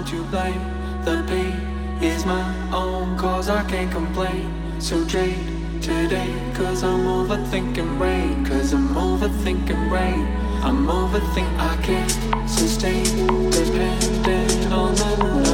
to blame. The pain is my own cause I can't complain. So trade today, cause I'm overthinking rain. Cause I'm overthinking rain. I'm overthinking I can't sustain. Dependent on the